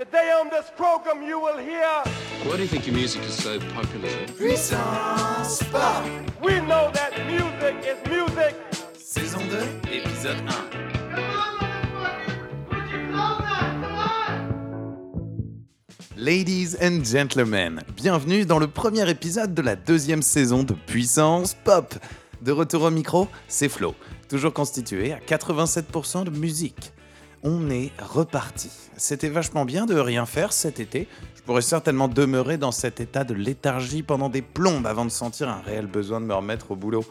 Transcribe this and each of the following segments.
Today on this program you will hear Why do you think your music is so popular? Puissance Pop we know that music is music. Saison 2, épisode 1 Ladies and gentlemen, bienvenue dans le premier épisode de la deuxième saison de Puissance Pop. De retour au micro, c'est Flo, toujours constitué à 87% de musique. On est reparti. C'était vachement bien de rien faire cet été. Je pourrais certainement demeurer dans cet état de léthargie pendant des plombes avant de sentir un réel besoin de me remettre au boulot.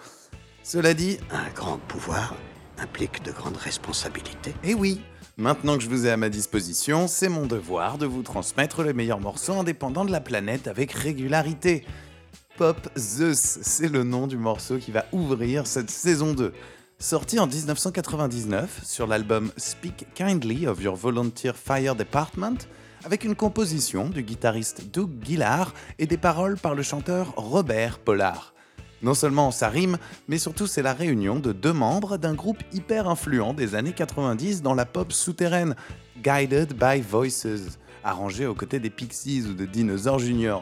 Cela dit, Un grand pouvoir implique de grandes responsabilités. eh oui, maintenant que je vous ai à ma disposition, c'est mon devoir de vous transmettre les meilleurs morceaux indépendants de la planète avec régularité. Pop Zeus, c'est le nom du morceau qui va ouvrir cette saison 2. Sorti en 1999 sur l'album Speak Kindly of Your Volunteer Fire Department, avec une composition du guitariste Doug Gillard et des paroles par le chanteur Robert Pollard. Non seulement ça rime, mais surtout c'est la réunion de deux membres d'un groupe hyper influent des années 90 dans la pop souterraine, Guided by Voices, arrangé aux côtés des Pixies ou de Dinosaur Jr.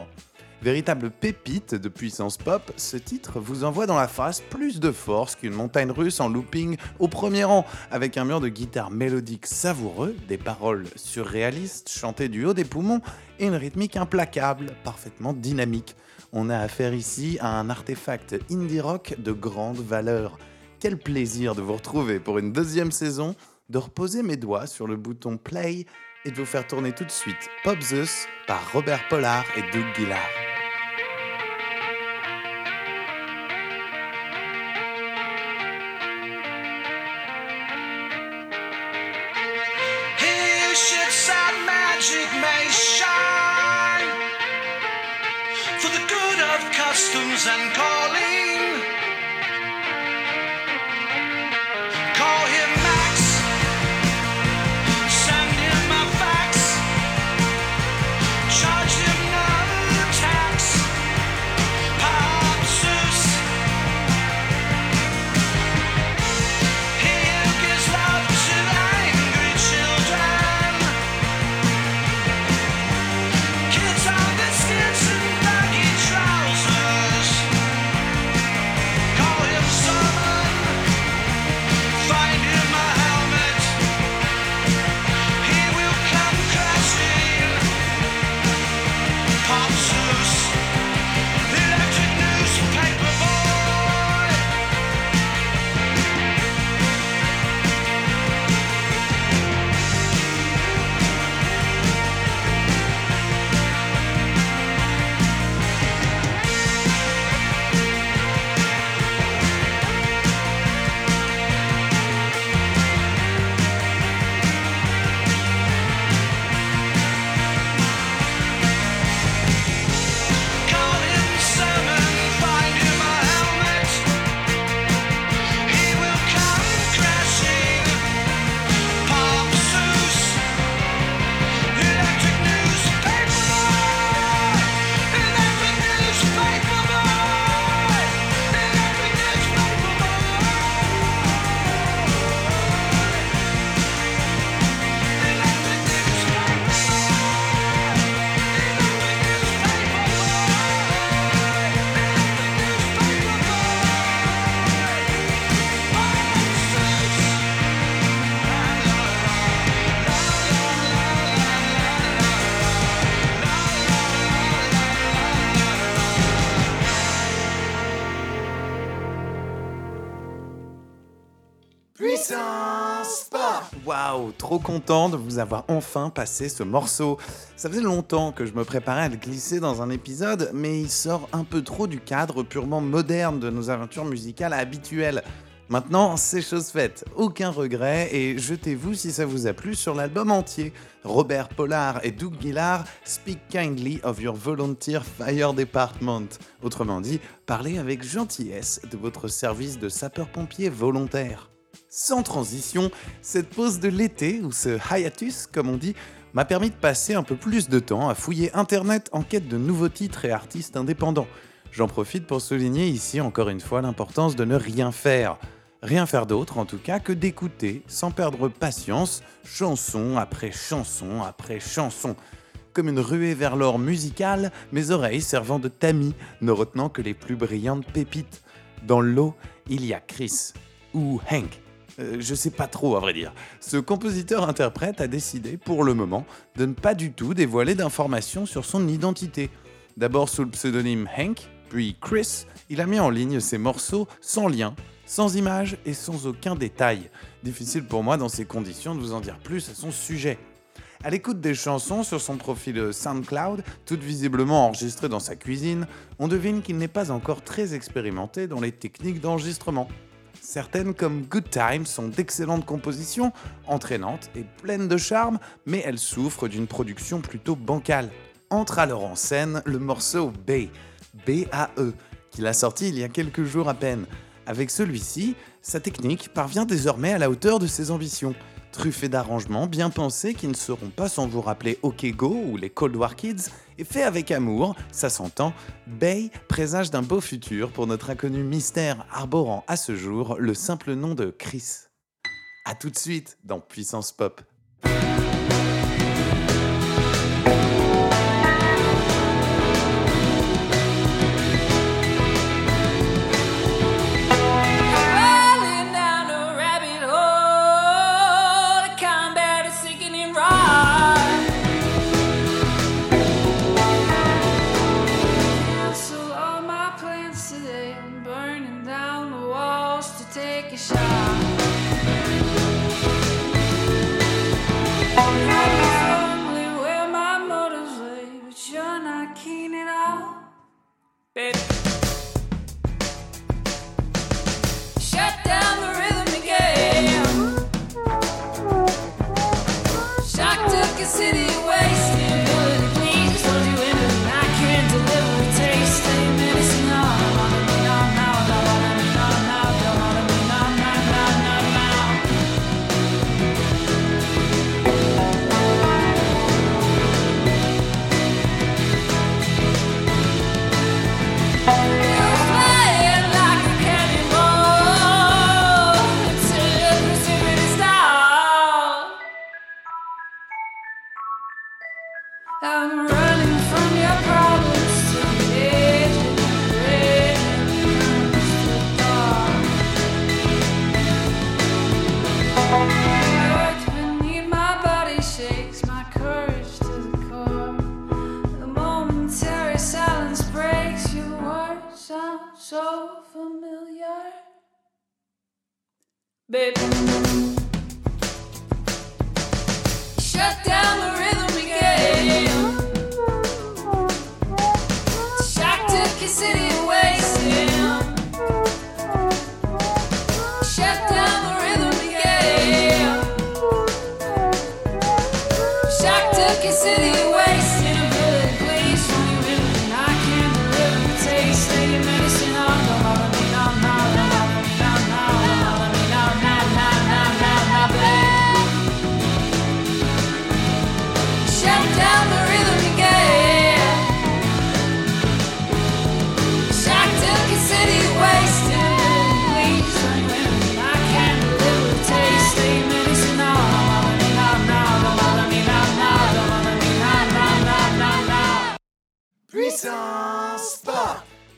Véritable pépite de puissance pop, ce titre vous envoie dans la face plus de force qu'une montagne russe en looping au premier rang, avec un mur de guitare mélodique savoureux, des paroles surréalistes chantées du haut des poumons et une rythmique implacable, parfaitement dynamique. On a affaire ici à un artefact indie rock de grande valeur. Quel plaisir de vous retrouver pour une deuxième saison, de reposer mes doigts sur le bouton play et de vous faire tourner tout de suite Pop Zeus par Robert Pollard et Doug Gillard. Shits Waouh, trop content de vous avoir enfin passé ce morceau. Ça faisait longtemps que je me préparais à le glisser dans un épisode, mais il sort un peu trop du cadre purement moderne de nos aventures musicales habituelles. Maintenant, c'est chose faite, aucun regret, et jetez-vous si ça vous a plu sur l'album entier. Robert Pollard et Doug Gillard speak kindly of your volunteer fire department. Autrement dit, parlez avec gentillesse de votre service de sapeur-pompier volontaire. Sans transition, cette pause de l'été, ou ce hiatus comme on dit, m'a permis de passer un peu plus de temps à fouiller Internet en quête de nouveaux titres et artistes indépendants. J'en profite pour souligner ici encore une fois l'importance de ne rien faire. Rien faire d'autre en tout cas que d'écouter, sans perdre patience, chanson après chanson après chanson. Comme une ruée vers l'or musical, mes oreilles servant de tamis, ne retenant que les plus brillantes pépites. Dans l'eau, il y a Chris, ou Hank. Euh, je sais pas trop à vrai dire. Ce compositeur-interprète a décidé, pour le moment, de ne pas du tout dévoiler d'informations sur son identité. D'abord sous le pseudonyme Hank, puis Chris, il a mis en ligne ses morceaux sans lien, sans image et sans aucun détail. Difficile pour moi dans ces conditions de vous en dire plus à son sujet. À l'écoute des chansons sur son profil SoundCloud, toutes visiblement enregistrées dans sa cuisine, on devine qu'il n'est pas encore très expérimenté dans les techniques d'enregistrement. Certaines comme Good Time sont d'excellentes compositions, entraînantes et pleines de charme, mais elles souffrent d'une production plutôt bancale. Entre alors en scène le morceau Bay, B-A-E, qu'il a sorti il y a quelques jours à peine. Avec celui-ci, sa technique parvient désormais à la hauteur de ses ambitions. Truffé d'arrangements bien pensés qui ne seront pas sans vous rappeler OK Go ou les Cold War Kids, et fait avec amour, ça s'entend, Bay présage d'un beau futur pour notre inconnu mystère arborant à ce jour le simple nom de Chris. A tout de suite dans Puissance Pop. Sound so familiar, Baby. Shut down.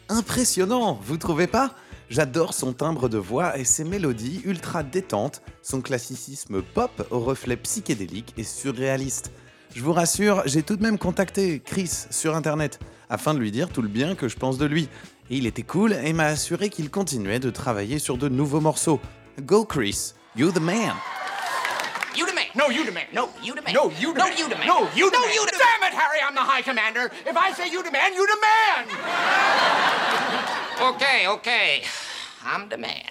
Impressionnant, vous trouvez pas? J'adore son timbre de voix et ses mélodies ultra détentes, son classicisme pop au reflet psychédélique et surréaliste. Je vous rassure, j'ai tout de même contacté Chris sur internet afin de lui dire tout le bien que je pense de lui. Il était cool et m'a assuré qu'il continuait de travailler sur de nouveaux morceaux. Go Chris, you the man. No, you the man. No, you the man. No, you the man. No, you the man. No, you the man. You the Damn it, Harry, I'm the high commander. If I say you the man, you the man. okay, okay. I'm the man.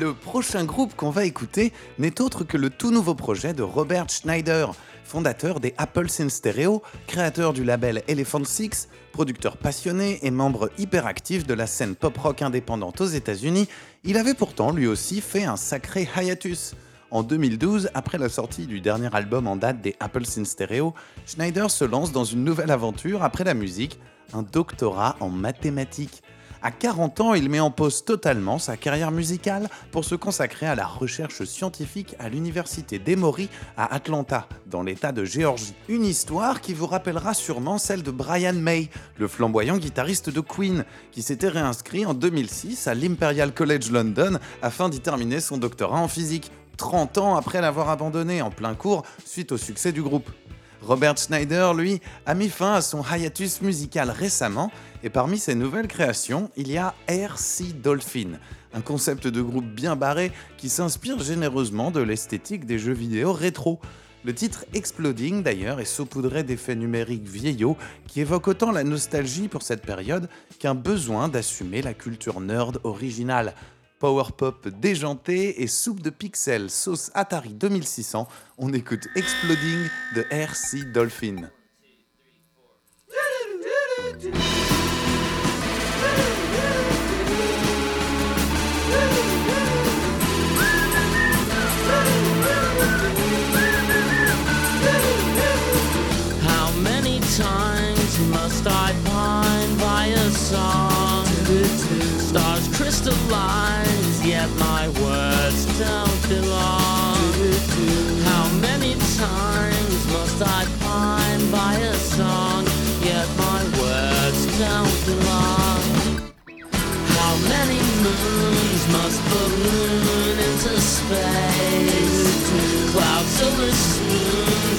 Le prochain groupe qu'on va écouter n'est autre que le tout nouveau projet de Robert Schneider, fondateur des Apple Synth Stereo, créateur du label Elephant Six, producteur passionné et membre hyperactif de la scène pop-rock indépendante aux États-Unis. Il avait pourtant lui aussi fait un sacré hiatus. En 2012, après la sortie du dernier album en date des Apple Synth Stereo, Schneider se lance dans une nouvelle aventure après la musique, un doctorat en mathématiques. À 40 ans, il met en pause totalement sa carrière musicale pour se consacrer à la recherche scientifique à l'université d'Emory à Atlanta, dans l'état de Géorgie. Une histoire qui vous rappellera sûrement celle de Brian May, le flamboyant guitariste de Queen, qui s'était réinscrit en 2006 à l'Imperial College London afin d'y terminer son doctorat en physique, 30 ans après l'avoir abandonné en plein cours suite au succès du groupe. Robert Schneider, lui, a mis fin à son hiatus musical récemment, et parmi ses nouvelles créations, il y a RC Dolphin, un concept de groupe bien barré qui s'inspire généreusement de l'esthétique des jeux vidéo rétro. Le titre Exploding d'ailleurs est saupoudré d'effets numériques vieillots qui évoquent autant la nostalgie pour cette période qu'un besoin d'assumer la culture nerd originale. Power pop déjanté et soupe de pixels sauce Atari 2600, on écoute Exploding de RC Dolphin.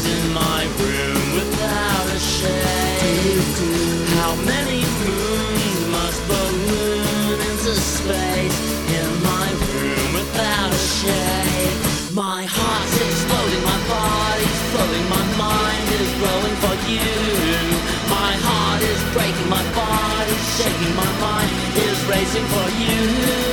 In my room without a shade. How many moons must balloon into space in my room without a shade? My exploding, my body's my mind is glowing for you. My heart is breaking, my body's shaking, my mind is racing for you.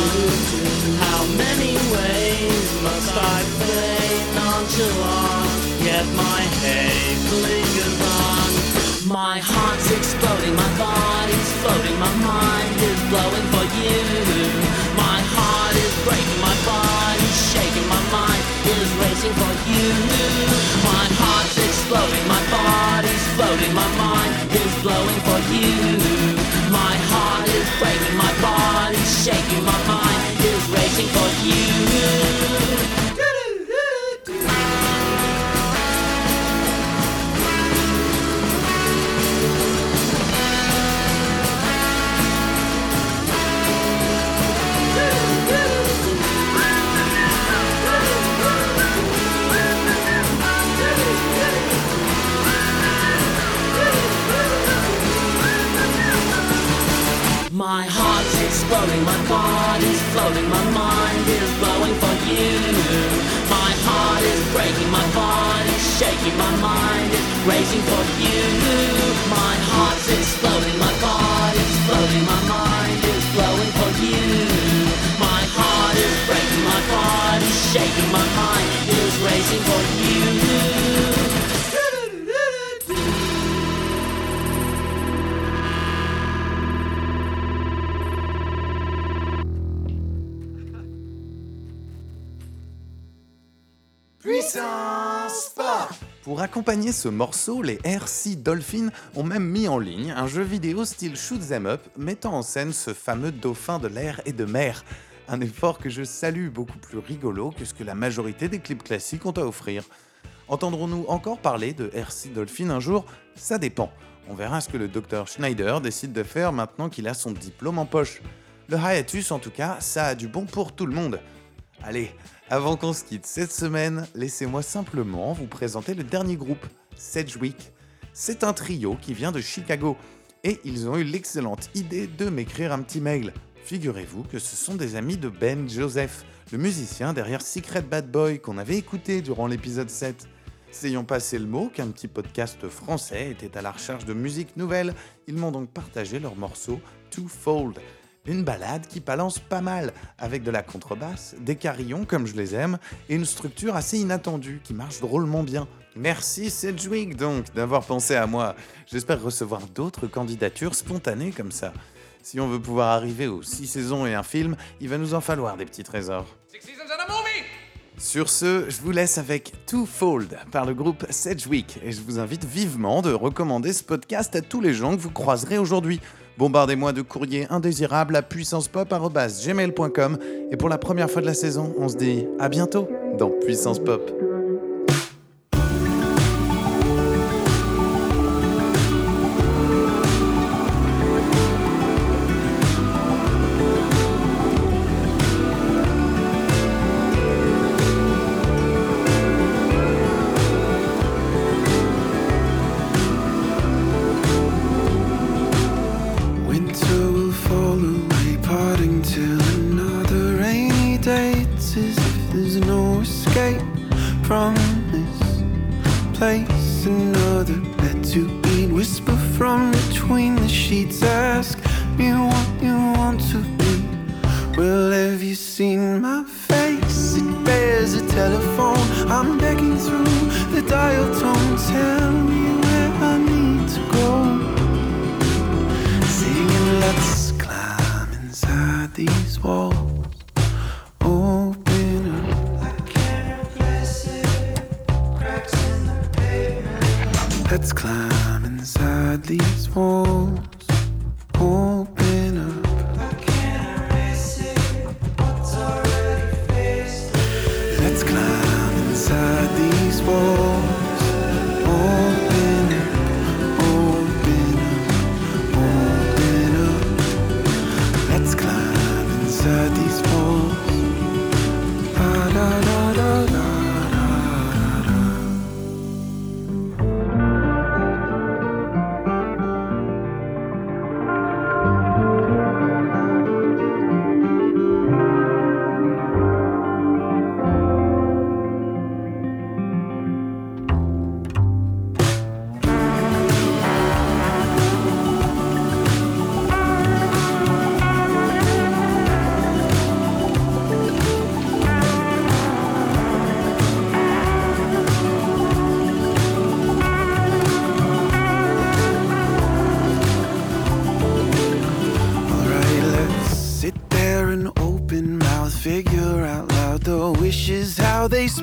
How many ways must I fade nonchalant? Yet my haze lingers on. My heart's exploding, my body's floating, my mind is blowing for you. My heart is breaking, my body's shaking, my mind is racing for you. My heart's exploding, my body's floating, my mind is blowing for you. My heart is breaking, my body's shaking, my mind is racing for you. Pour accompagner ce morceau, les RC Dolphin ont même mis en ligne un jeu vidéo style Shoot 'em Up mettant en scène ce fameux dauphin de l'air et de mer. Un effort que je salue beaucoup plus rigolo que ce que la majorité des clips classiques ont à offrir. Entendrons-nous encore parler de RC Dolphin un jour? Ça dépend. On verra ce que le docteur Schneider décide de faire maintenant qu'il a son diplôme en poche. Le hiatus, en tout cas, ça a du bon pour tout le monde. Allez, avant qu'on se quitte cette semaine, laissez-moi simplement vous présenter le dernier groupe, Sedgwick. C'est un trio qui vient de Chicago et ils ont eu l'excellente idée de m'écrire un petit mail. Figurez-vous que ce sont des amis de Ben Joseph, le musicien derrière Secret Bad Boy qu'on avait écouté durant l'épisode 7. S'ayant passé le mot qu'un petit podcast français était à la recherche de musique nouvelle, ils m'ont donc partagé leur morceau Twofold. Une balade qui balance pas mal, avec de la contrebasse, des carillons comme je les aime, et une structure assez inattendue qui marche drôlement bien. Merci Sedgwick donc d'avoir pensé à moi. J'espère recevoir d'autres candidatures spontanées comme ça. Si on veut pouvoir arriver aux 6 saisons et un film, il va nous en falloir des petits trésors. Six seasons and a movie! Sur ce, je vous laisse avec Twofold par le groupe Sedgwick et je vous invite vivement de recommander ce podcast à tous les gens que vous croiserez aujourd'hui. Bombardez-moi de courriers indésirables à puissancepop.gmail.com et pour la première fois de la saison, on se dit à bientôt dans Puissance Pop. I'm begging through the dial tone. Tell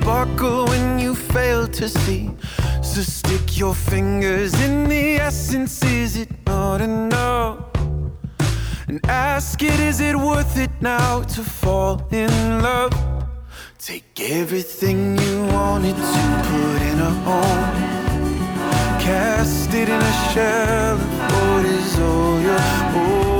sparkle when you fail to see. So stick your fingers in the essence, is it not enough? And ask it, is it worth it now to fall in love? Take everything you wanted to put in a home. Cast it in a shell what is all your own.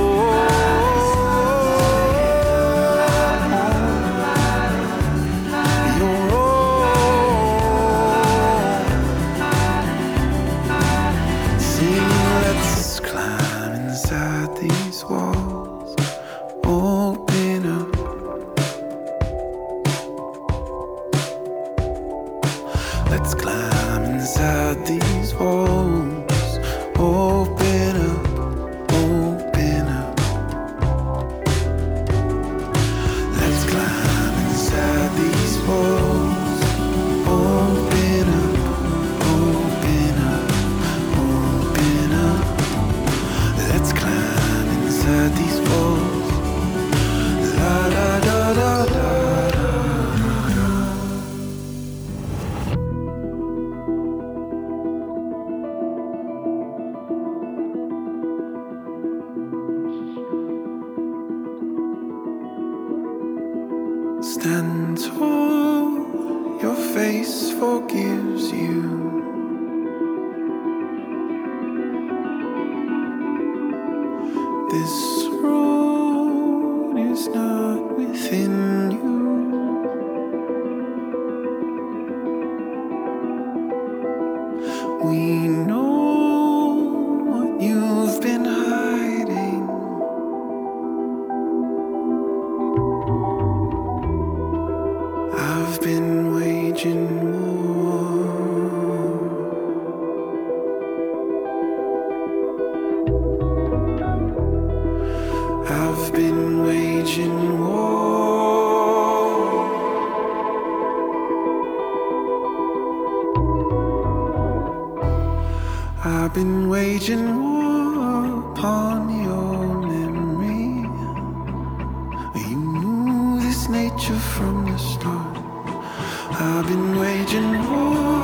We know you from the start. I've been waging war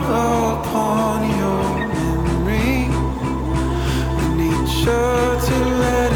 upon your memory. I need you to let